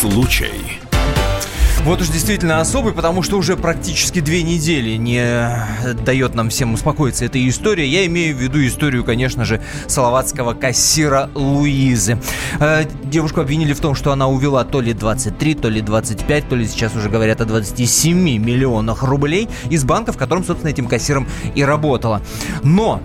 случай. Вот уж действительно особый, потому что уже практически две недели не дает нам всем успокоиться эта история. Я имею в виду историю, конечно же, салаватского кассира Луизы. Э, девушку обвинили в том, что она увела то ли 23, то ли 25, то ли сейчас уже говорят о 27 миллионах рублей из банка, в котором, собственно, этим кассиром и работала. Но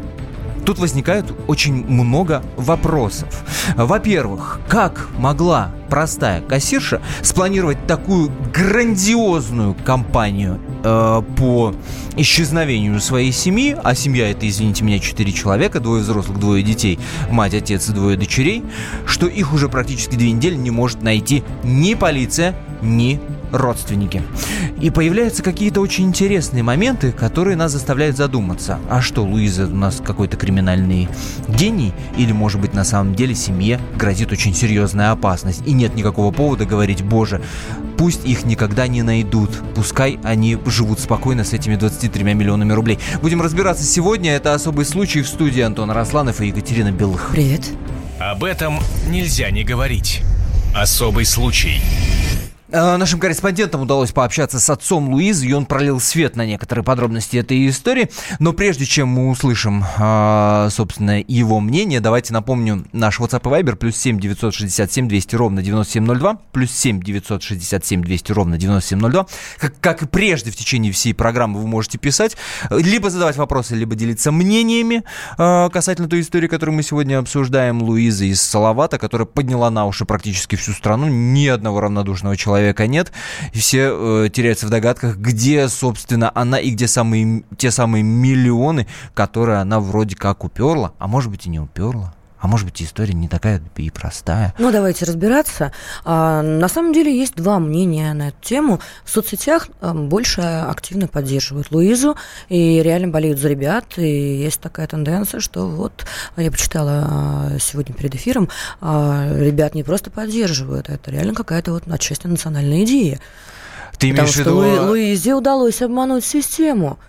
Тут возникает очень много вопросов. Во-первых, как могла простая кассирша спланировать такую грандиозную кампанию э, по исчезновению своей семьи, а семья это, извините меня, четыре человека, двое взрослых, двое детей, мать, отец и двое дочерей, что их уже практически две недели не может найти ни полиция, ни родственники. И появляются какие-то очень интересные моменты, которые нас заставляют задуматься. А что, Луиза у нас какой-то криминальный гений? Или, может быть, на самом деле семье грозит очень серьезная опасность? И нет никакого повода говорить, боже, пусть их никогда не найдут. Пускай они живут спокойно с этими 23 миллионами рублей. Будем разбираться сегодня. Это особый случай в студии Антон Росланов и Екатерина Белых. Привет. Об этом нельзя не говорить. Особый случай. Э, нашим корреспондентам удалось пообщаться с отцом Луизы, и он пролил свет на некоторые подробности этой истории. Но прежде чем мы услышим, э, собственно, его мнение, давайте напомню наш WhatsApp и Viber, плюс 7 967 200 ровно 9702, плюс 7 967 200 ровно 9702. Как, как и прежде в течение всей программы вы можете писать, либо задавать вопросы, либо делиться мнениями э, касательно той истории, которую мы сегодня обсуждаем, Луизы из Салавата, которая подняла на уши практически всю страну, ни одного равнодушного человека человека нет, и все э, теряются в догадках, где, собственно, она и где самые, те самые миллионы, которые она вроде как уперла, а может быть и не уперла. А может быть, история не такая и простая. Ну, давайте разбираться. А, на самом деле есть два мнения на эту тему. В соцсетях а, больше активно поддерживают Луизу и реально болеют за ребят. И есть такая тенденция, что вот я почитала а, сегодня перед эфиром, ребят не просто поддерживают, это реально какая-то вот отчасти национальная идея. Ты Потому имеешь в что виду... Луи- Луизе удалось обмануть систему.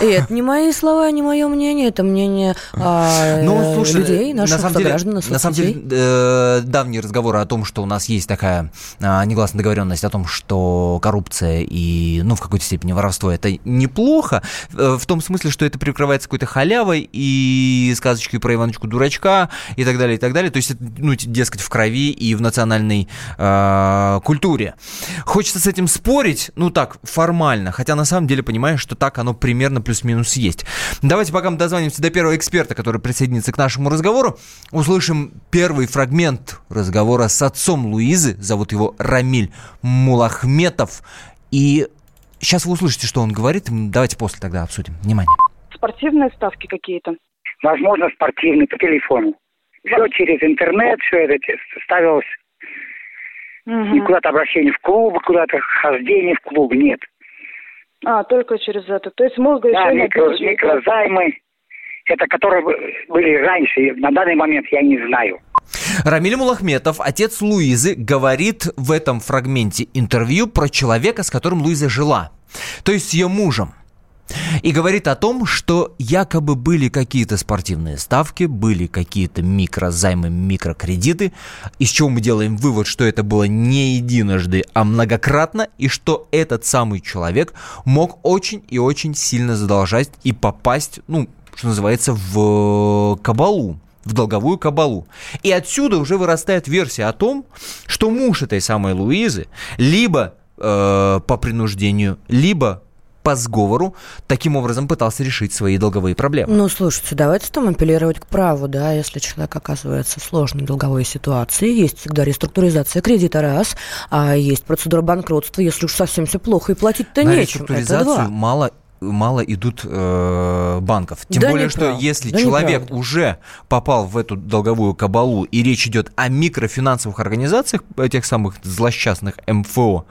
И это не мои слова, не мое мнение, это мнение а, Ну, слушай, людей, на наших самом деле, на самом деле, э, давние разговоры о том, что у нас есть такая а, негласная договоренность о том, что коррупция и, ну, в какой-то степени воровство это неплохо, э, в том смысле, что это прикрывается какой-то халявой и сказочкой про Иваночку дурачка и так далее, и так далее. То есть, это, ну, дескать, в крови и в национальной э, культуре. Хочется с этим спорить, ну, так, формально, хотя на самом деле понимаешь, что так оно примерно плюс-минус есть. Давайте пока мы дозвонимся до первого эксперта, который присоединится к нашему разговору, услышим первый фрагмент разговора с отцом Луизы, зовут его Рамиль Мулахметов, и сейчас вы услышите, что он говорит, давайте после тогда обсудим. Внимание. спортивные ставки какие-то. возможно, спортивный по телефону. Все через интернет, все это ставилось. Мгм. И куда-то обращение в клуб, куда-то хождение в клуб, нет. А, только через это. То есть мозга Да, еще микро, бирже. микрозаймы, это которые были раньше, на данный момент я не знаю. Рамиль Мулахметов, отец Луизы, говорит в этом фрагменте интервью про человека, с которым Луиза жила, то есть с ее мужем. И говорит о том, что якобы были какие-то спортивные ставки, были какие-то микрозаймы, микрокредиты, из чего мы делаем вывод, что это было не единожды, а многократно, и что этот самый человек мог очень и очень сильно задолжать и попасть, ну, что называется, в кабалу в долговую кабалу. И отсюда уже вырастает версия о том, что муж этой самой Луизы либо э, по принуждению, либо по сговору таким образом пытался решить свои долговые проблемы. Ну, слушайте, давайте там апеллировать к праву, да, если человек оказывается в сложной долговой ситуации, есть всегда реструктуризация кредита, раз, а есть процедура банкротства, если уж совсем все плохо, и платить-то На нечем, это реструктуризацию два. мало мало идут э, банков. Тем Да более, что если да человек уже попал в эту долговую кабалу, и речь идет о микрофинансовых организациях, этих самых злосчастных МФО,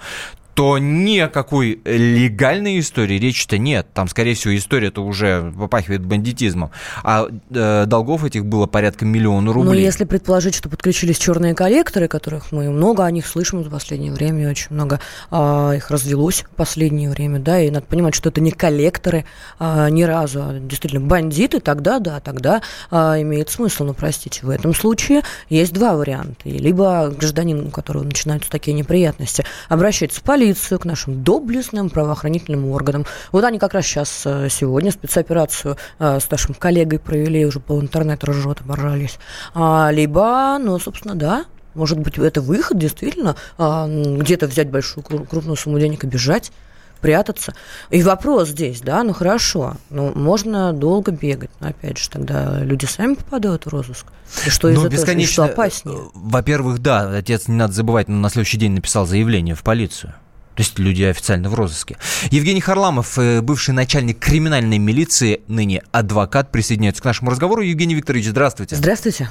то ни о какой легальной истории речи-то нет. Там, скорее всего, история-то уже попахивает бандитизмом. А э, долгов этих было порядка миллиона рублей. Ну, если предположить, что подключились черные коллекторы, которых мы много о них слышим в последнее время, очень много а, их развелось в последнее время, да, и надо понимать, что это не коллекторы а, ни разу, а действительно бандиты, тогда, да, тогда а, имеет смысл. Но, простите, в этом случае есть два варианта. Либо гражданин, у которого начинаются такие неприятности, обращается в полицию, к нашим доблестным правоохранительным органам. Вот они как раз сейчас, э, сегодня, спецоперацию э, с нашим коллегой провели, уже по интернету ржет, оборжались. А, либо, ну, собственно, да, может быть, это выход, действительно, а, где-то взять большую крупную сумму денег и бежать прятаться. И вопрос здесь, да, ну хорошо, ну можно долго бегать, но опять же тогда люди сами попадают в розыск. И что из ну, этого что опаснее? Э, во-первых, да, отец, не надо забывать, на следующий день написал заявление в полицию. То есть люди официально в розыске. Евгений Харламов, э, бывший начальник криминальной милиции, ныне адвокат, присоединяется к нашему разговору. Евгений Викторович, здравствуйте. Здравствуйте.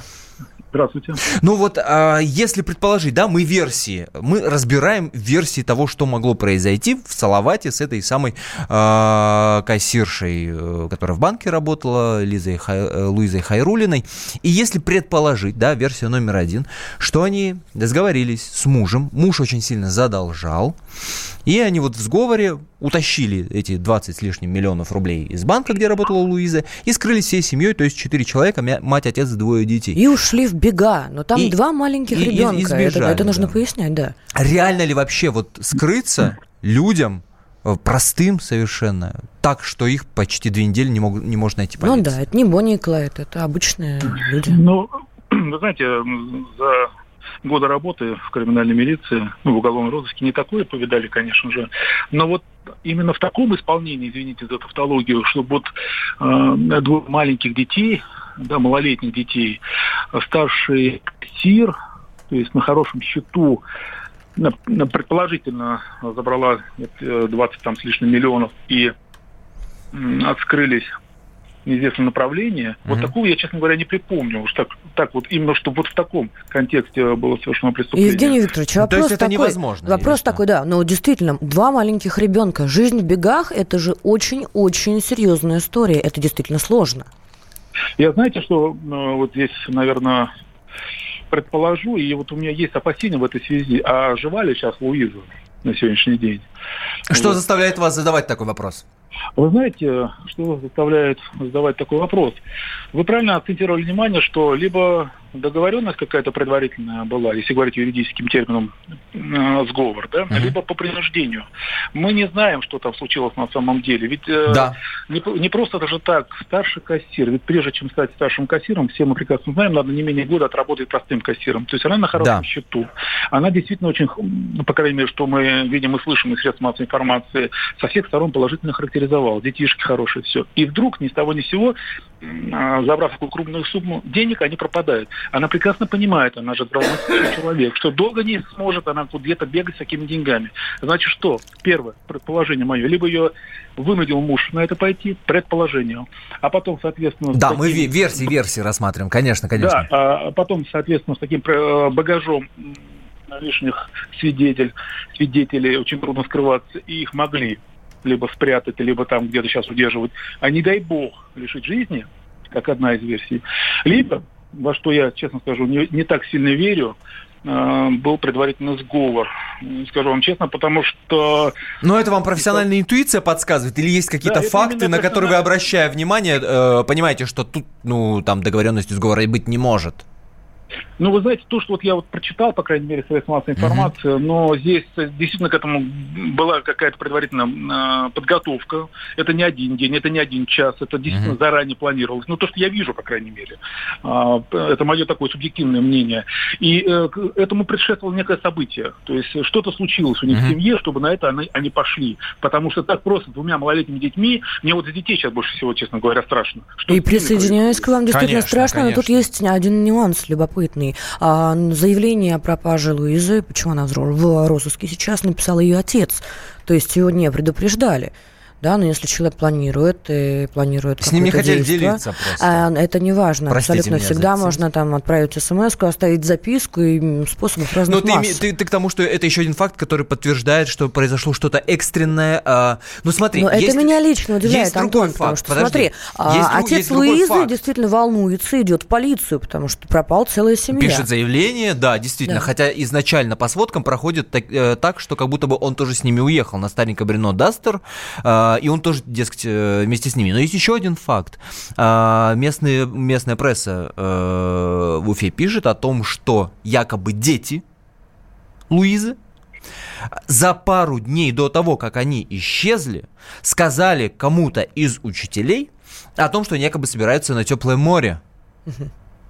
Здравствуйте. Ну вот, а, если предположить, да, мы версии, мы разбираем версии того, что могло произойти в Салавате с этой самой а, кассиршей, э, которая в банке работала, Лизой Хай, э, Луизой Хайрулиной. И если предположить, да, версия номер один, что они сговорились с мужем, муж очень сильно задолжал, и они вот в сговоре утащили эти 20 с лишним миллионов рублей из банка, где работала Луиза, и скрылись всей семьей, то есть 4 человека, мать, отец, двое детей. И ушли в бега, но там и, два маленьких и, ребенка, и, избежали, это, это нужно да. пояснять, да. Реально ли вообще вот скрыться людям, э, простым совершенно, так, что их почти две недели не, мог, не может найти полиция? Ну да, это не Бонни и Клайд, это обычные люди. Ну, вы знаете, за года работы в криминальной милиции, ну, в уголовном розыске не такое повидали, конечно же. Но вот именно в таком исполнении, извините за тавтологию, чтобы вот э, двух маленьких детей, да, малолетних детей, старший СИР, то есть на хорошем счету, предположительно забрала 20 там с лишним миллионов и отскрылись неизвестном направлении. Mm-hmm. Вот такого я, честно говоря, не припомню. Уж так, так вот, именно чтобы вот в таком контексте было совершено преступление. Евгений Викторович, вопрос То есть это такой, невозможно? Вопрос такой, да. Но действительно, два маленьких ребенка. Жизнь в бегах – это же очень-очень серьезная история. Это действительно сложно. Я знаете, что ну, вот здесь, наверное, предположу, и вот у меня есть опасения в этой связи, а жива ли сейчас Луиза на сегодняшний день? Что вот. заставляет вас задавать такой вопрос? Вы знаете, что заставляет задавать такой вопрос? Вы правильно акцентировали внимание, что либо договоренность какая-то предварительная была, если говорить юридическим термином, э, сговор, да, uh-huh. либо по принуждению. Мы не знаем, что там случилось на самом деле. Ведь э, да. не, не просто даже так, старший кассир, ведь прежде чем стать старшим кассиром, все мы прекрасно знаем, надо не менее года отработать простым кассиром. То есть она на хорошем да. счету. Она действительно очень, по крайней мере, что мы видим и слышим из средств массовой информации, со всех сторон положительно характеризовал. Детишки хорошие, все. И вдруг ни с того ни с сего, э, забрав такую крупную сумму денег, они пропадают. Она прекрасно понимает, она же здравомыслящий человек, что долго не сможет она где-то бегать с такими деньгами. Значит, что? Первое, предположение мое, либо ее вынудил муж на это пойти, предположение. А потом, соответственно... Да, таким... мы версии, версии рассматриваем, конечно, конечно. Да, а потом, соответственно, с таким э, багажом лишних свидетелей, свидетелей очень трудно скрываться, и их могли либо спрятать, либо там где-то сейчас удерживать, а не дай бог лишить жизни, как одна из версий, либо во что я, честно скажу, не, не так сильно верю, э, был предварительно сговор. Скажу вам честно, потому что... Но это вам профессиональная интуиция подсказывает? Или есть какие-то да, факты, на которые вы, обращая внимание, э, понимаете, что тут, ну, там договоренности сговора быть не может? Ну, вы знаете, то, что вот я вот прочитал, по крайней мере, средств массовой информации, uh-huh. но здесь действительно к этому была какая-то предварительная э, подготовка. Это не один день, это не один час, это действительно uh-huh. заранее планировалось. Ну, то, что я вижу, по крайней мере. Э, это мое такое субъективное мнение. И э, к этому предшествовало некое событие. То есть что-то случилось у них uh-huh. в семье, чтобы на это они, они пошли. Потому что так просто двумя малолетними детьми, мне вот за детей сейчас больше всего, честно говоря, страшно. Что и присоединяюсь к вам, действительно конечно, страшно, конечно. но тут есть один нюанс любопытный страны. А заявление о пропаже Луизы, почему она в розыске сейчас, написал ее отец. То есть ее не предупреждали. Да, но если человек планирует и планирует С ним не какое-то хотели действие, делиться просто. а, это не важно. Простите абсолютно всегда можно там отправить смс оставить записку и способов разных Но ты, масс. име- ты, ты к тому, что это еще один факт, который подтверждает, что произошло что-то экстренное. а, ну смотри, Но есть- это меня лично удивляет, есть Антон, потому факт. что, Подожди. смотри, а, Есть отец есть Луизы факт. действительно волнуется, идет в полицию, потому что пропала целая семья. Пишет заявление, да, действительно. Да. Хотя изначально по сводкам проходит так, э, так, что как будто бы он тоже с ними уехал на старенькое Брено Дастер, э, и он тоже, дескать, э, вместе с ними. Но есть еще один факт. А, местные, местная пресса э, в Уфе пишет о том, что якобы дети Луизы за пару дней до того, как они исчезли, сказали кому-то из учителей о том, что они якобы собираются на теплое море.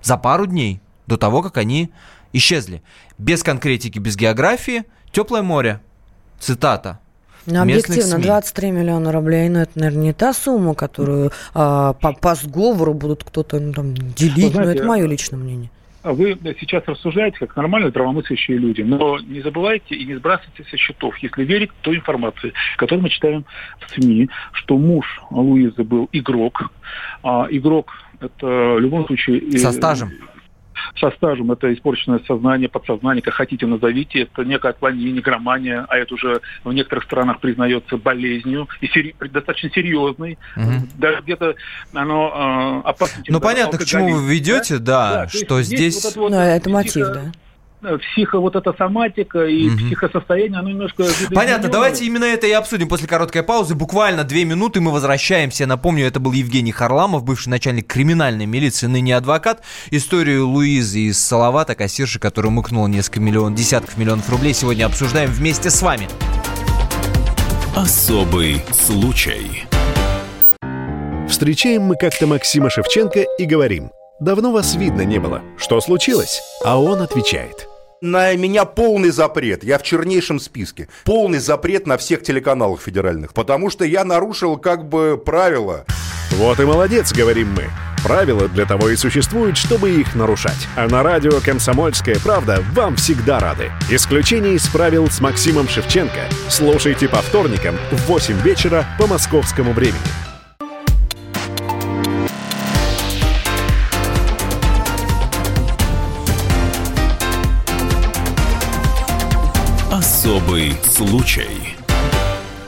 За пару дней до того, как они исчезли. Без конкретики, без географии. Теплое море. Цитата. Ну, местных объективно, СМИ. 23 миллиона рублей, но это, наверное, не та сумма, которую а, по, по сговору будут кто-то ну, там, делить, но знаете, это мое личное мнение. А Вы сейчас рассуждаете как нормальные здравомыслящие люди, но не забывайте и не сбрасывайте со счетов, если верить той информации, которую мы читаем в СМИ, что муж Луизы был игрок. А игрок это в любом случае... и- Со стажем. Со стажем это испорченное сознание, подсознание, как хотите назовите. Это некое отклонение, негромания, а это уже в некоторых странах признается болезнью, и сери- достаточно серьезной. Мгм. Даже где-то оно э, опасно. Ну, понятно, к чему вы ведете, да, Да, есть что здесь здесь... вот это вот Ну, это мотив, да. Э, Психо, вот эта соматика и Мгм. психосостояние, оно немножко... Понятно, давайте именно это и обсудим после короткой паузы. Буквально две минуты мы возвращаемся. Я Напомню, это был Евгений Харламов, бывший начальник криминальной милиции, ныне адвокат. Историю Луизы из Салавата, кассирши, которая мыкнула несколько миллионов, десятков миллионов рублей, сегодня обсуждаем вместе с вами. Особый случай. Встречаем мы как-то Максима Шевченко и говорим «Давно вас видно не было. Что случилось?» А он отвечает На меня полный запрет. Я в чернейшем списке. Полный запрет на всех телеканалах федеральных. Потому что я нарушил как бы правила. «Вот и молодец», — говорим мы. Правила для того и существуют, чтобы их нарушать. А на радио «Комсомольская правда» вам всегда рады. Исключение из правил с Максимом Шевченко. Слушайте по вторникам в 8 вечера по московскому времени. Особый случай.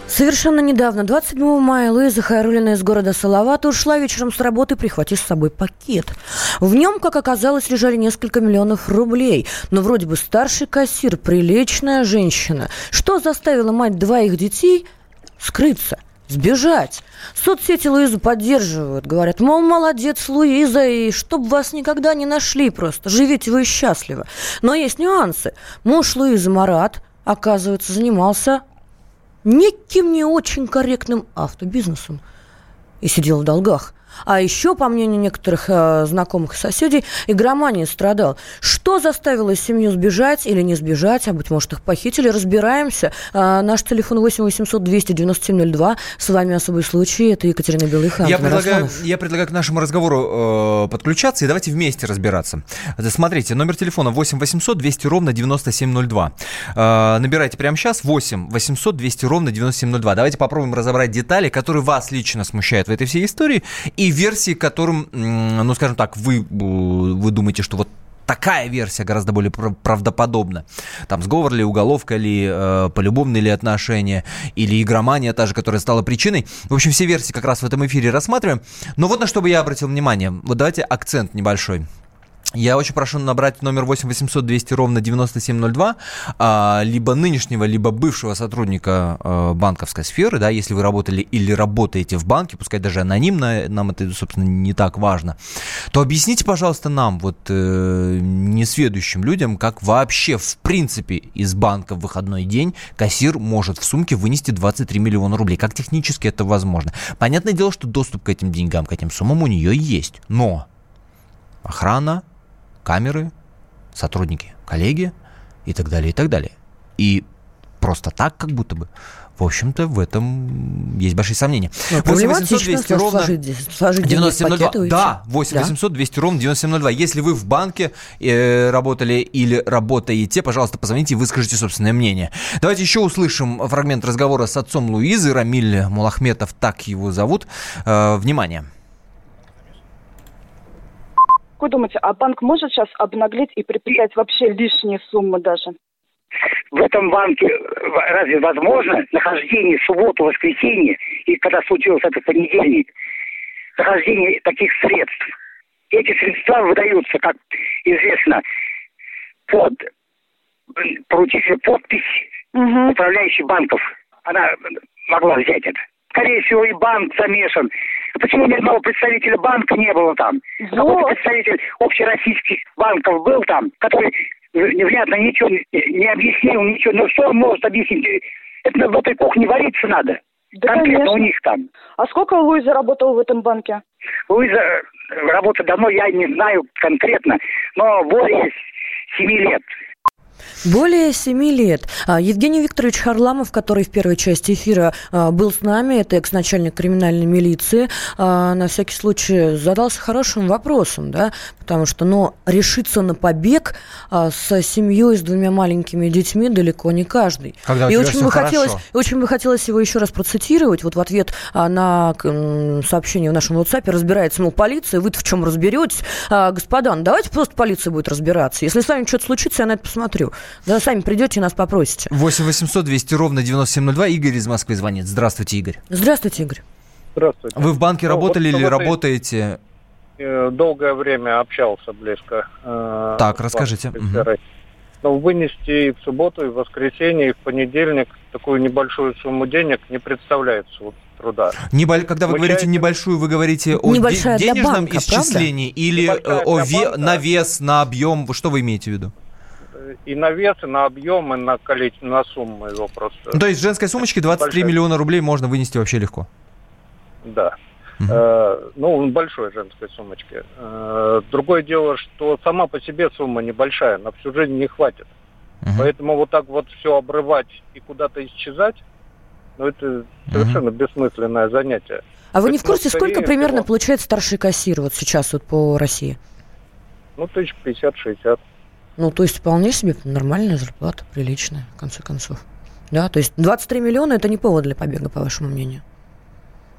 Совершенно недавно, 27 мая, Луиза Хайрулина из города Салавата ушла вечером с работы, прихватив с собой пакет. В нем, как оказалось, лежали несколько миллионов рублей. Но вроде бы старший кассир, приличная женщина. Что заставило мать двоих детей скрыться? Сбежать. Соцсети Луизу поддерживают. Говорят, мол, молодец, Луиза, и чтоб вас никогда не нашли просто. Живите вы счастливо. Но есть нюансы. Муж Луизы Марат, оказывается, занимался неким не очень корректным автобизнесом и сидел в долгах. А еще, по мнению некоторых э, знакомых и соседей, игроманией страдал. Что заставило семью сбежать или не сбежать, а быть может их похитили, разбираемся. А, наш телефон 8 800 297 02. С вами особый случай. Это Екатерина Белых и Я предлагаю, Росланов. я предлагаю к нашему разговору э, подключаться и давайте вместе разбираться. Это, Смотрите, номер телефона 8 800 200 ровно 9702. Э, набирайте прямо сейчас 8 800 200 ровно 9702. Давайте попробуем разобрать детали, которые вас лично смущают в этой всей истории и версии, которым, ну скажем так, вы, вы думаете, что вот такая версия гораздо более прав- правдоподобна. Там сговор ли, уголовка ли, э, полюбовные ли отношения, или игромания та же, которая стала причиной. В общем, все версии как раз в этом эфире рассматриваем. Но вот на что бы я обратил внимание. Вот давайте акцент небольшой. Я очень прошу набрать номер 8 800 200 ровно 9702, а, либо нынешнего, либо бывшего сотрудника а, банковской сферы, да, если вы работали или работаете в банке, пускай даже анонимно, нам это, собственно, не так важно, то объясните, пожалуйста, нам, вот э, несведущим людям, как вообще, в принципе, из банка в выходной день кассир может в сумке вынести 23 миллиона рублей. Как технически это возможно? Понятное дело, что доступ к этим деньгам, к этим суммам у нее есть, но охрана, камеры, сотрудники, коллеги и так далее, и так далее. И просто так, как будто бы, в общем-то, в этом есть большие сомнения. Ну, 8 800 проблематично 200 ровно сложить, сложить деньги в 9702. пакет и уйти. Да, 8 Да. 800 200 ровно 9702. Если вы в банке э, работали или работаете, пожалуйста, позвоните и выскажите собственное мнение. Давайте еще услышим фрагмент разговора с отцом Луизы, Рамиль Мулахметов, так его зовут. Э, внимание. Как вы думаете, а банк может сейчас обнаглеть и приписать вообще лишние суммы даже? В этом банке разве возможно нахождение в субботу, воскресенье, и когда случилось это в понедельник, нахождение таких средств? Эти средства выдаются, как известно, под поручителя подпись Угу. управляющей банков. Она могла взять это. Скорее всего, и банк замешан. Почему ни одного представителя банка не было там? Какой-то представитель общероссийских банков был там, который невнятно ничего не, объяснил, ничего. Ну что он может объяснить? Это в этой кухне вариться надо. Да, Конкретно конечно. у них там. А сколько Луиза работала в этом банке? Луиза э, работает давно, я не знаю конкретно, но более семи лет. Более семи лет. А, Евгений Викторович Харламов, который в первой части эфира а, был с нами, это экс-начальник криминальной милиции, а, на всякий случай задался хорошим вопросом, да, потому что, ну, решиться на побег с семьей, с двумя маленькими детьми далеко не каждый. Когда и очень бы, хотелось, очень бы хотелось его еще раз процитировать, вот в ответ на сообщение в нашем WhatsApp разбирается, мол, полиция, вы в чем разберетесь? Господа, ну давайте просто полиция будет разбираться. Если с вами что-то случится, я на это посмотрю. Да, сами придете и нас попросите. 8 800 200 ровно 9702. Игорь из Москвы звонит. Здравствуйте, Игорь. Здравствуйте, Игорь. Здравствуйте. Вы в банке Ну, работали вот или работаете? Э, Долгое время общался близко. э, Так, расскажите. Но вынести и в субботу, и в воскресенье, и в понедельник такую небольшую сумму денег не представляется вот труда. Небо- Когда вы говорите небольшую, вы говорите о де- Небольшая для денежном банка, исчислении или Небольшая э, о ве- банка. на вес, на объем? Что вы имеете в виду? И на вес, и на объем, и на количество, на сумму его просто. Ну, то есть женской сумочке 23 Большая. миллиона рублей можно вынести вообще легко. Да. Мгм. Э, ну, большой женской сумочке. Э, другое дело, что сама по себе сумма небольшая, на всю жизнь не хватит. Мгм. Поэтому вот так вот все обрывать и куда-то исчезать, ну, это совершенно бессмысленное занятие. А вы не в курсе, сколько примерно всего- получает старший кассир вот сейчас вот по России? Ну, тысяч пятьдесят-шестьдесят. Ну, то есть вполне себе нормальная зарплата, приличная, в конце концов. Да, то есть 23 миллиона – это не повод для побега, по вашему мнению?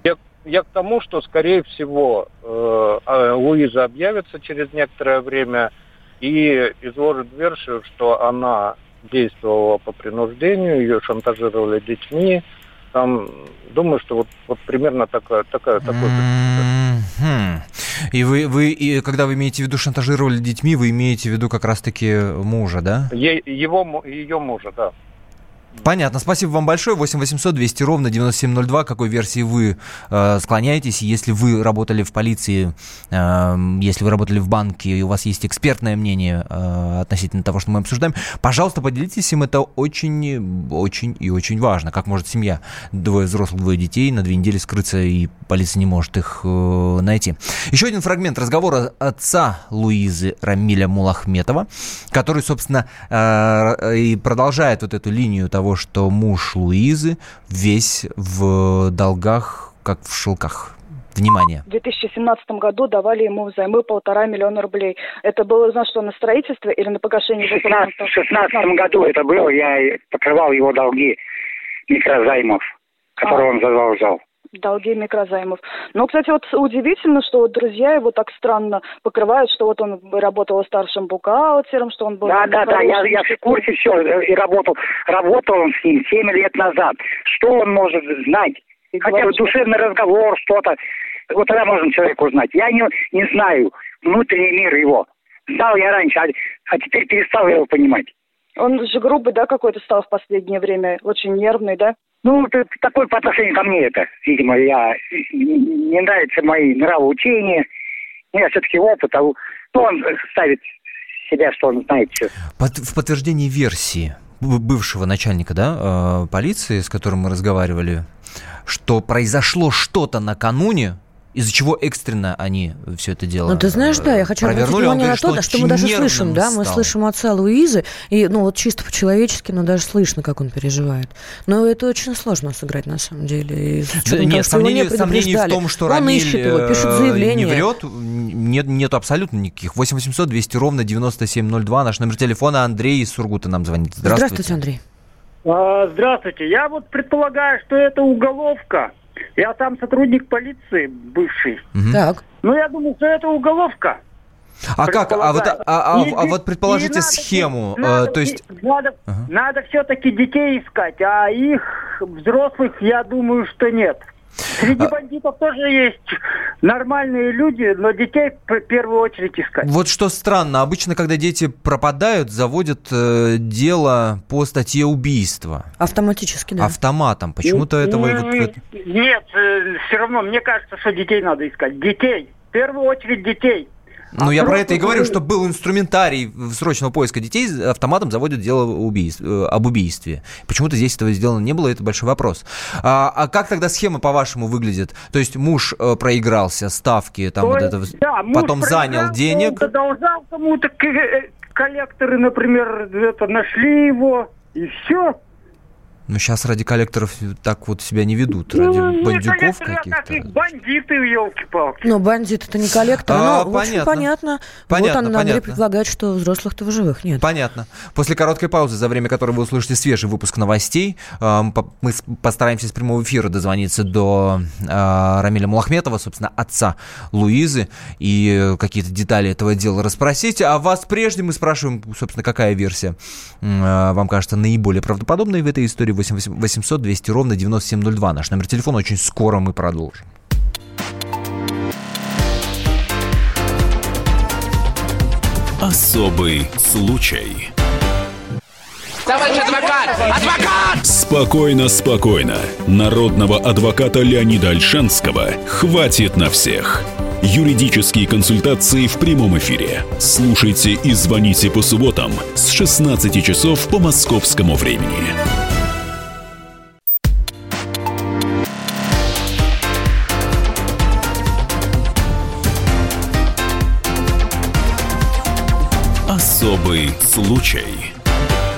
Я, я к тому, что, скорее всего, э, э, Луиза объявится через некоторое время и изложит версию, что она действовала по принуждению, ее шантажировали детьми. Там, думаю, что вот, вот примерно такая, такая, такой Мгм. И вы, вы, и когда вы имеете в виду шантажировали детьми, вы имеете в виду как раз-таки мужа, да? Е- его, ее мужа, да. Понятно. Спасибо вам большое. 8 800 200 ровно 9702. К какой версии вы э, склоняетесь? Если вы работали в полиции, э, если вы работали в банке, и у вас есть экспертное мнение э, относительно того, что мы обсуждаем, пожалуйста, поделитесь им. Это очень, очень и очень важно. Как может семья, двое взрослых, двое детей, на две недели скрыться, и полиция не может их э, найти. Еще один фрагмент разговора отца Луизы Рамиля Мулахметова, который, собственно, э, и продолжает вот эту линию того, что муж Луизы весь в долгах, как в шелках. Внимание. В 2017 году давали ему взаймы полтора миллиона рублей. Это было, знаешь, что на строительство или на погашение В 2016 году это было, я покрывал его долги микрозаймов, которые А. он задолжал. Долги микрозаймов. Но, кстати, вот удивительно, что вот друзья его так странно покрывают, что вот он работал старшим бухгалтером, что он был... Да, да, да, я, я в курсе все, и работал, работал он с ним 7 лет назад. Что он может знать? И Хотя бы душевный разговор, что-то. Вот тогда можно человека узнать. Я не, не знаю внутренний мир его. Знал я раньше, а, а теперь перестал его понимать. Он же грубый, да, какой-то стал в последнее время, очень нервный, да? Ну, т- такой по отношению ко мне это, видимо, я не нравятся мои нравоучения. У меня все-таки опыт, а ну, он ставит себя, что он знает все. Под- в подтверждении версии бывшего начальника да, э, полиции, с которым мы разговаривали, что произошло что-то накануне, из-за чего экстренно они все это дело Ну, ты знаешь, да, я хочу обратить внимание на говорит, то, да, что мы даже слышим, да, мы стал. слышим отца Луизы, и, ну, вот чисто по-человечески, но даже слышно, как он переживает. Но это очень сложно сыграть, на самом деле. И Да, нет, что его не сомнений, сомнений в том, что Он Рамиль ищет его, пишет э, заявление. не врет, нет, нету абсолютно никаких. 8 800 200 ровно 9702, наш номер телефона. Андрей из Сургута нам звонит. Здравствуйте. Здравствуйте, Андрей. А, Здравствуйте. Я вот предполагаю, что это уголовка. Я там сотрудник полиции бывший. Так. Ну, я думаю, что это уголовка. А как? А вот, а, а- И- а вот и предположите надо- схему. э, надо- то есть... Надо, Ага. надо все-таки детей искать, а их взрослых, я думаю, что нет. Среди А- бандитов тоже есть нормальные люди, но детей в первую очередь искать. Вот что странно, обычно, когда дети пропадают, заводят э, дело по статье убийства Автоматически, да. автоматом. Почему-то этого и вот Нет, все равно, мне кажется, что детей надо искать. Детей. В первую очередь детей. Ну, А я про это и говорю, что был инструментарий срочного поиска детей, автоматом заводят дело убийств- э, об убийстве. Почему-то здесь этого сделано не было, это большой вопрос. А, а как тогда схема, по-вашему, выглядит? То есть муж э, проигрался, ставки, там То вот есть, это, да, потом занял денег. Задолжал кому-то, э, коллекторы, например, это, нашли его, и все. Но сейчас ради коллекторов так вот себя не ведут, ради Ну, бандюков коллекторы, а как каких-то. их бандиты, елки-палки. Но бандит это не коллектор. А, ну, в общем, понятно. понятно. Понятно, вот он, Андрей понятно. предполагает, что взрослых-то в живых нет. Понятно. После короткой паузы, за время которой вы услышите свежий выпуск новостей, мы постараемся с прямого эфира дозвониться до э, Рамиля Мулахметова, собственно, отца Луизы, и какие-то детали этого дела расспросить. А вас прежде мы спрашиваем, собственно, какая версия э, вам кажется наиболее правдоподобной в этой истории. 8 800 200 ровно 9702. Наш номер телефона. Очень скоро мы продолжим. Особый случай. Товарищ адвокат! Адвокат! Спокойно, спокойно. Народного адвоката Леонида Альшанского хватит на всех. Юридические консультации в прямом эфире. Слушайте и звоните по субботам с 16 часов по московскому времени. Особый случай.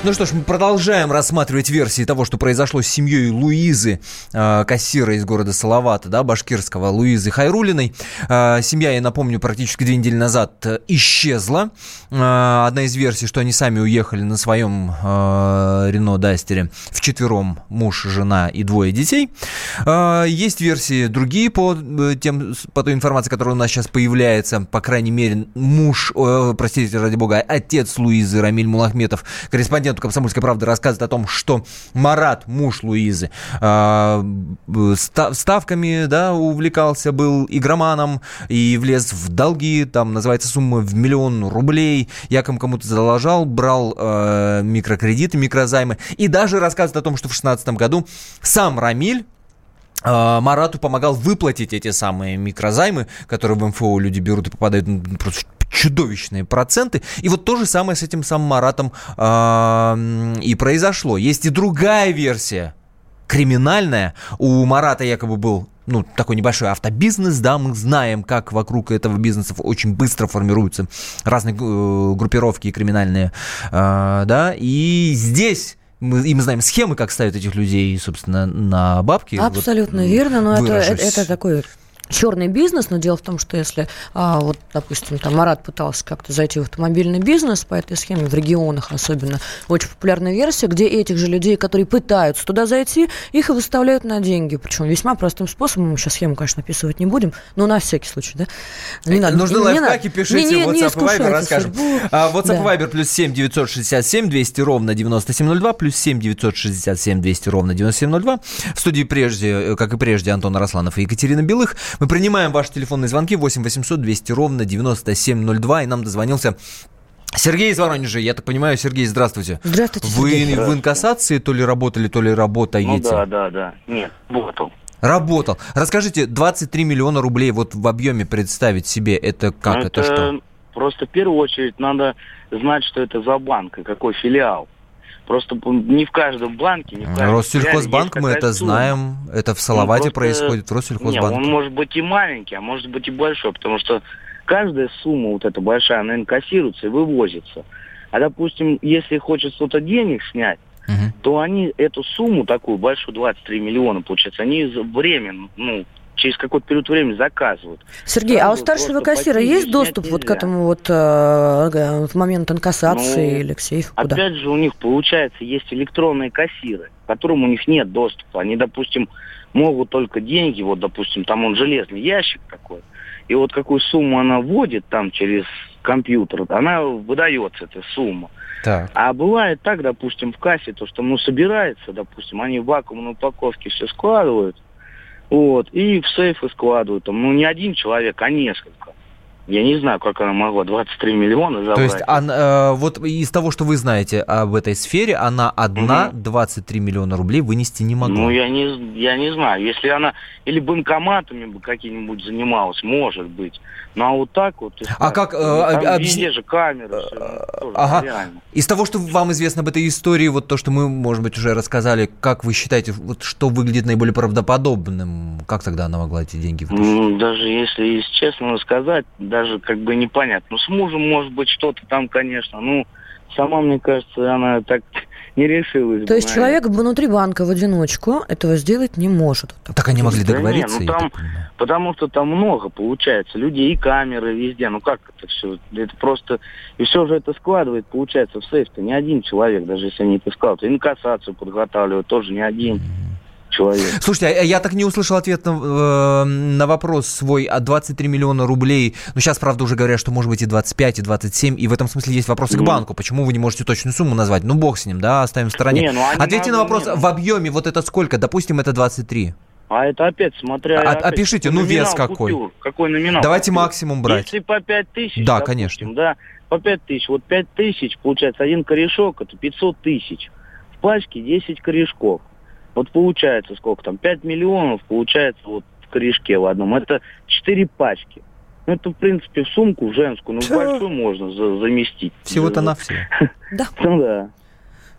Ну что ж, мы продолжаем рассматривать версии того, что произошло с семьей Луизы, э, кассира из города Салавата, да, башкирского, Луизы Хайрулиной. Э, семья, я напомню, практически две недели назад э, исчезла. Э, одна из версий, что они сами уехали на своем э, Рено Дастере вчетвером, муж, жена и двое детей. Э, есть версии другие по, э, тем, по той информации, которая у нас сейчас появляется. По крайней мере, муж, э, простите, ради бога, отец Луизы Рамиль Мулахметов, корреспонденту «Комсомольской правды» рассказывает о том, что Марат, муж Луизы, э, ста- ставками да, увлекался, был игроманом и влез в долги, там называется сумма в миллион рублей, якобы кому-то задолжал, брал э, микрокредиты, микрозаймы, и даже рассказывает о том, что в 2016 году сам Рамиль э, Марату помогал выплатить эти самые микрозаймы, которые в МФО люди берут и попадают на просто чудовищные проценты. И вот то же самое с этим самым Маратом э, и произошло. Есть и другая версия, криминальная. У Марата якобы был ну, такой небольшой автобизнес, да, мы знаем, как вокруг этого бизнеса очень быстро формируются разные э, группировки криминальные, э, да, и здесь мы, и мы знаем схемы, как ставят этих людей, собственно, на бабки. Абсолютно Вот, верно, но это, это, это такой черный бизнес, но дело в том, что если, а, вот, допустим, там Марат пытался как-то зайти в автомобильный бизнес по этой схеме, в регионах особенно, очень популярная версия, где этих же людей, которые пытаются туда зайти, их и выставляют на деньги, причем весьма простым способом, мы сейчас схему, конечно, описывать не будем, но на всякий случай, да? Не надо- Нужны не лайфхаки, надо- пишите не- не- в не WhatsApp и Viber, расскажем. судьбу. А, WhatsApp Да. Viber плюс 7 967 200 ровно 9702, плюс 7 967 200 ровно 9702. В студии прежде, э, как и прежде, Антон Арасланов и Екатерина Белых. Мы принимаем ваши телефонные звонки 8 800 200 ровно 9702, и нам дозвонился Сергей из Воронежа, я так понимаю, Сергей, здравствуйте. Здравствуйте, Вы Сергей. в инкассации то ли работали, то ли работаете? Ну да, да, да. Нет, работал. Работал. Расскажите, 23 миллиона рублей вот в объеме представить себе, это как, Ну, это, что? Просто в первую очередь надо знать, что это за банк и какой филиал. Просто не в каждом банке, не в каждом Россельхозбанк, мы это сумма. знаем, это в Салавате ну, происходит, в Россельхозбанке. Нет, он может быть и маленький, а может быть и большой, потому что каждая сумма вот эта большая, она инкассируется и вывозится. А, допустим, если хочет кто-то денег снять, угу. то они эту сумму такую большую, 23 миллиона, получается, они временно, ну, через какой-то период времени заказывают. Сергей, Сразу а у старшего кассира есть доступ вот к этому вот э, в момент инкассации ну, или к сейфу? Куда? Опять же, у них, получается, есть электронные кассиры, к которым у них нет доступа. Они, допустим, могут только деньги, вот, допустим, там он железный ящик такой, и вот какую сумму она вводит там через компьютер, она выдается, эта сумма. Так. А бывает так, допустим, в кассе, то, что ну, собирается, допустим, они в вакуумной упаковке все складывают, вот, и в сейфы складывают. Там, ну, не один человек, а несколько. Я не знаю, как она могла 23 миллиона забрать. То есть, она, э, вот из того, что вы знаете об этой сфере, она одна угу. 23 миллиона рублей вынести не могла? Ну, я не, я не знаю. Если она или банкоматами бы какими-нибудь занималась, может быть. Ну, а вот так вот... А как... Э, там об... везде же камеры. Все, ну, ага. Реально. Из того, что вам известно об этой истории, вот то, что мы, может быть, уже рассказали, как вы считаете, вот что выглядит наиболее правдоподобным? Как тогда она могла эти деньги вытащить? Ну, даже если честно сказать, даже как бы непонятно. Ну, с мужем, может быть, что-то там, конечно. Ну, сама, мне кажется, она так не решилась. То есть на человек внутри банка в одиночку этого сделать не может. Так, так они могли договориться? Да нет, ну, там, потому что там много получается. Людей и камеры везде. Ну как это все? Это просто... И все же это складывает, получается, в сейф-то не один человек, даже если они это складывают. Инкассацию подготавливают тоже не один. Человек. Слушайте, а я так не услышал ответ на, э, на вопрос свой от 23 миллиона рублей. Ну, сейчас, правда, уже говорят, что может быть и 25, и 27. И в этом смысле есть вопросы mm. к банку. Почему вы не можете точную сумму назвать? Ну, бог с ним, да, оставим в стороне. Не, ну, Ответьте на вопрос, нет. в объеме вот это сколько? Допустим, это 23. А это опять, смотря... А, опять, опишите, ну вес какой. Купюр, какой номинал? Давайте купюр. максимум брать. Если по 5 тысяч, да, допустим, конечно. да, по 5 тысяч. Вот 5 тысяч, получается, один корешок, это 500 тысяч. В пачке 10 корешков. Вот получается сколько там? 5 миллионов получается вот в корешке в одном. Это 4 пачки. Ну, это, в принципе, в сумку женскую, ну, большую можно за заместить. Всего-то на все. Да. Ну, да.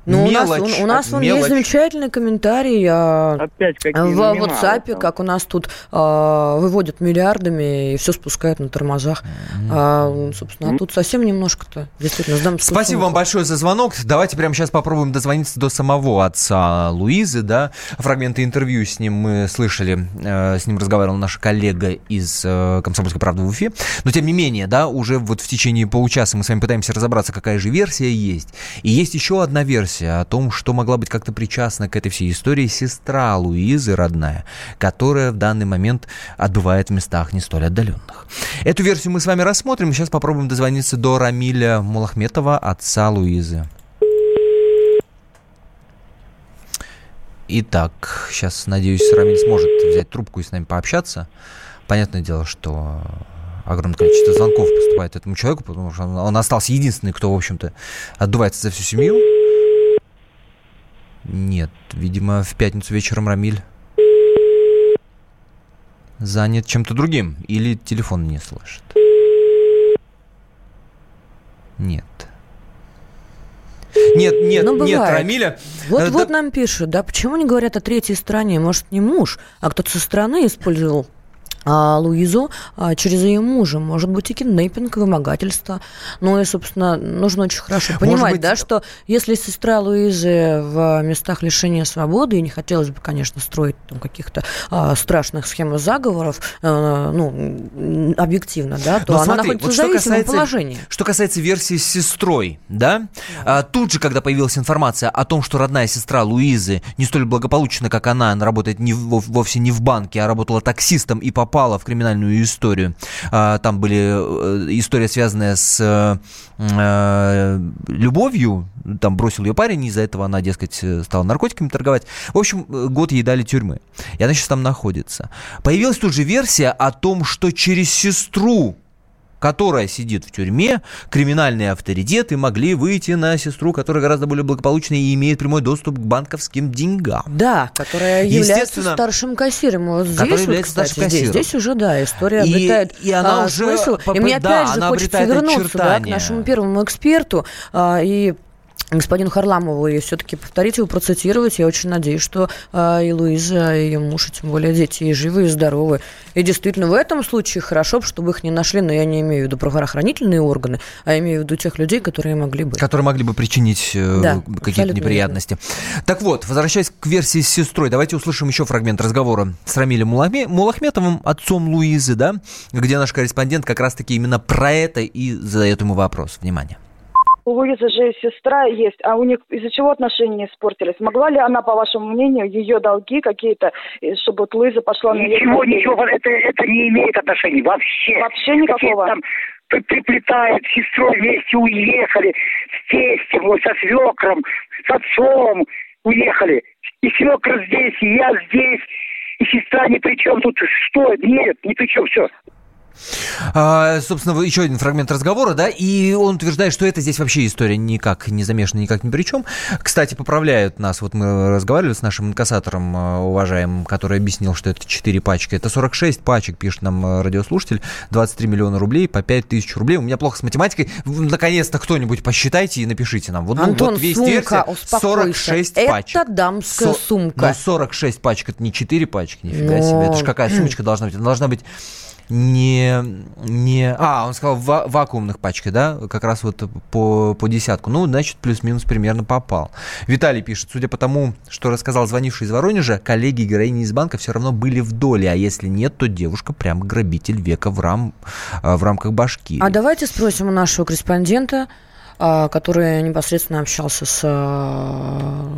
Ну, мелочь, у нас, у, у нас вон есть замечательный комментарий а, Опять в WhatsApp, там. как у нас тут а, выводят миллиардами и все спускают на тормозах. Mm-hmm. А, собственно, mm-hmm. а тут совсем немножко-то. Действительно, сдам Спасибо вам большое за звонок. Давайте прямо сейчас попробуем дозвониться до самого отца Луизы, да. Фрагменты интервью с ним мы слышали. Э, с ним разговаривал наш коллега из э, «Комсомольской правды» в Уфе. Но, тем не менее, да, уже вот в течение получаса мы с вами пытаемся разобраться, какая же версия есть. И есть еще одна версия версия о том, что могла быть как-то причастна к этой всей истории сестра Луизы, родная, которая в данный момент отбывает в местах не столь отдаленных. Эту версию мы с вами рассмотрим. Сейчас попробуем дозвониться до Рамиля Мулахметова, отца Луизы. Итак, сейчас, надеюсь, Рамиль сможет взять трубку и с нами пообщаться. Понятное дело, что огромное количество звонков поступает этому человеку, потому что он остался единственный, кто, в общем-то, отдувается за всю семью. Нет, видимо, в пятницу вечером Рамиль занят чем-то другим или телефон не слышит. Нет. Нет, нет, ну, нет, Рамиля. Вот, э, вот да... нам пишут, да, почему не говорят о третьей стране? Может, не муж, а кто-то со стороны использовал Луизу а, через ее мужа. Может быть, и киднейпинг, и вымогательство. Ну и, собственно, нужно очень хорошо понимать, быть... да, что если сестра Луизы в местах лишения свободы, и не хотелось бы, конечно, строить там каких-то а, страшных схем заговоров, а, ну, объективно, да, то Но она смотри, находится вот в зависимом касается, положении. Что касается версии с сестрой, да, а, тут же, когда появилась информация о том, что родная сестра Луизы не столь благополучна, как она, она работает не, вовсе не в банке, а работала таксистом и попала попала в криминальную историю. А, там были э, история, связанная с э, любовью, там бросил ее парень, из-за этого она, дескать, стала наркотиками торговать. В общем, год ей дали тюрьмы. И она сейчас там находится. Появилась тут же версия о том, что через сестру которая сидит в тюрьме, криминальные авторитеты могли выйти на сестру, которая гораздо более благополучная и имеет прямой доступ к банковским деньгам. Да, которая является старшим кассиром. Вот здесь, вот, кстати, здесь, здесь уже, да, история и, обретает и она а, уже смысл. Попад... И мне опять да, же хочется вернуться да, к нашему первому эксперту а, и господину Харламову и все-таки повторить его, процитировать. Я очень надеюсь, что э, и Луиза, и ее муж, и тем более дети, и живы, и здоровы. И действительно, в этом случае хорошо, чтобы их не нашли, но я не имею в виду правоохранительные органы, а имею в виду тех людей, которые могли бы. Которые могли бы причинить э, Да, какие-то неприятности. Так вот, возвращаясь к версии с сестрой, давайте услышим еще фрагмент разговора с Рамилем Мулахме- Мулахметовым, отцом Луизы, да, где наш корреспондент как раз-таки именно про это и задает ему вопрос. Внимание. У Луизы же сестра есть, а у них из-за чего отношения испортились? Могла ли она, по вашему мнению, ее долги какие-то, и чтобы вот Луиза пошла на ее Ничего, ничего, это, это не имеет отношения вообще. Вообще никакого? Там при- приплетают, с сестрой вместе уехали, с тестем, вот, со свекром, с отцом уехали. И свекр здесь, и я здесь, и сестра ни при чем. Тут что? Нет, ни при чем, все. А, собственно, еще один фрагмент разговора, да, и он утверждает, что это здесь вообще история никак не замешана, никак ни при чем. Кстати, поправляют нас, вот мы разговаривали с нашим инкассатором, э, уважаемым, который объяснил, что это 4 пачки. Это 46 пачек, пишет нам э, радиослушатель, 23 миллиона рублей по 5 тысяч рублей. У меня плохо с математикой. Наконец-то кто-нибудь посчитайте и напишите нам. Вот, ну, Антон, вот есть сумка, версия, успокойся. 46 Это пачек. дамская Со- сумка. Но 46 пачек, это не 4 пачки, нифига Но- себе. Это же какая сумочка должна быть? Она должна быть не, не... А, он сказал ва- вакуумных пачках, да? Как раз вот по, по десятку. Ну, значит, плюс-минус примерно попал. Виталий пишет, судя по тому, что рассказал звонивший из Воронежа, коллеги героини из банка все равно были в доле, а если нет, то девушка прям грабитель века в, рам, а, в рамках башки. А давайте спросим у нашего корреспондента, а, который непосредственно общался с а,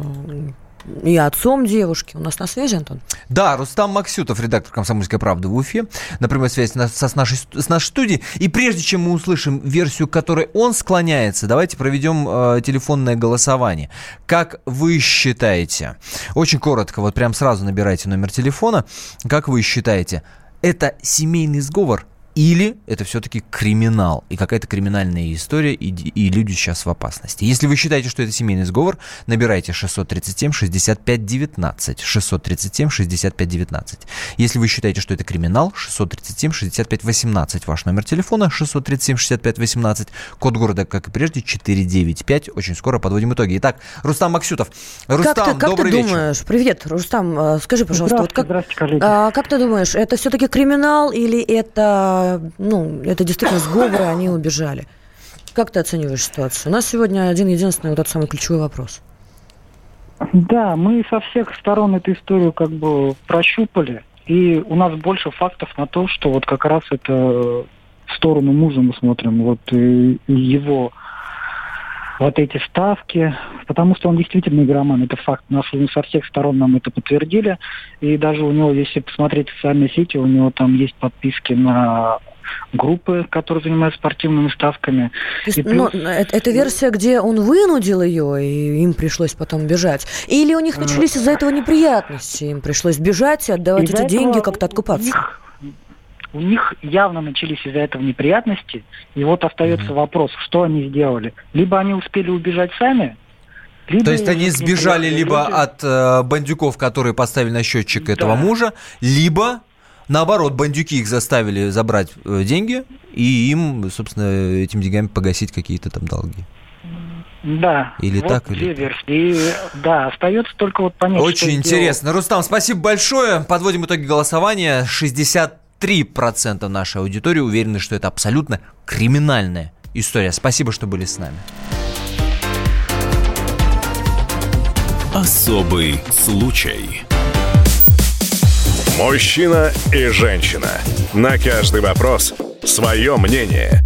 и отцом девушки. У нас на связи, Антон? Да, Рустам Максютов, редактор «Комсомольской правды» в Уфе, на прямой связи с, нас- с нашей, с нашей студией. И прежде чем мы услышим версию, к которой он склоняется, давайте проведем э, телефонное голосование. Как вы считаете, очень коротко, вот прям сразу набирайте номер телефона, как вы считаете, это семейный сговор или это все-таки криминал и какая-то криминальная история, и, и люди сейчас в опасности. Если вы считаете, что это семейный сговор, набирайте 637-65-19. 637-65-19. Если вы считаете, что это криминал, 637-65-18. Ваш номер телефона 637-65-18. Код города, как и прежде, 495. Очень скоро подводим итоги. Итак, Рустам Максютов. Рустам, как ты, как добрый ты вечер. думаешь? Привет, Рустам, э, скажи, пожалуйста, вот как, Здравствуйте, коллеги. а, как ты думаешь, это все-таки криминал или это, ну, это действительно сговор, и они убежали? Как ты оцениваешь ситуацию? У нас сегодня один единственный вот этот самый ключевой вопрос. Да, мы со всех сторон эту историю как бы прощупали, и у нас больше фактов на то, что вот как раз это в сторону мужа мы смотрим, вот его вот эти ставки, потому что он действительно игроман, это факт. Нас со всех сторон нам это подтвердили, и даже у него, если посмотреть социальные сети, у него там есть подписки на группы, которые занимаются спортивными ставками. То есть, И ну, плюс- это, это версия, где он вынудил ее, и им пришлось потом бежать. Или у них начались из-за этого неприятности, им пришлось бежать и отдавать Из-за эти деньги, как-то откупаться. У них, у них явно начались из-за этого неприятности. И вот остается вопрос, что они сделали. Либо они успели убежать сами, либо... То есть они сбежали либо люди- от э, бандюков, которые поставили на счетчик этого Да. мужа, либо наоборот, бандюки их заставили забрать э, деньги и им, собственно, этим деньгами погасить какие-то там долги. Да. Или вот так, две или- версии. И, да, остается только вот понять, Очень интересно. Рустам, спасибо большое. Подводим итоги голосования. 63% нашей аудитории уверены, что это абсолютно криминальная история. Спасибо, что были с нами. Особый случай. Мужчина и женщина. На каждый вопрос свое мнение.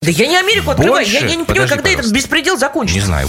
Да я не Америку открываю. Я, я не понимаю, Подожди, когда этот беспредел закончится. Не знаю.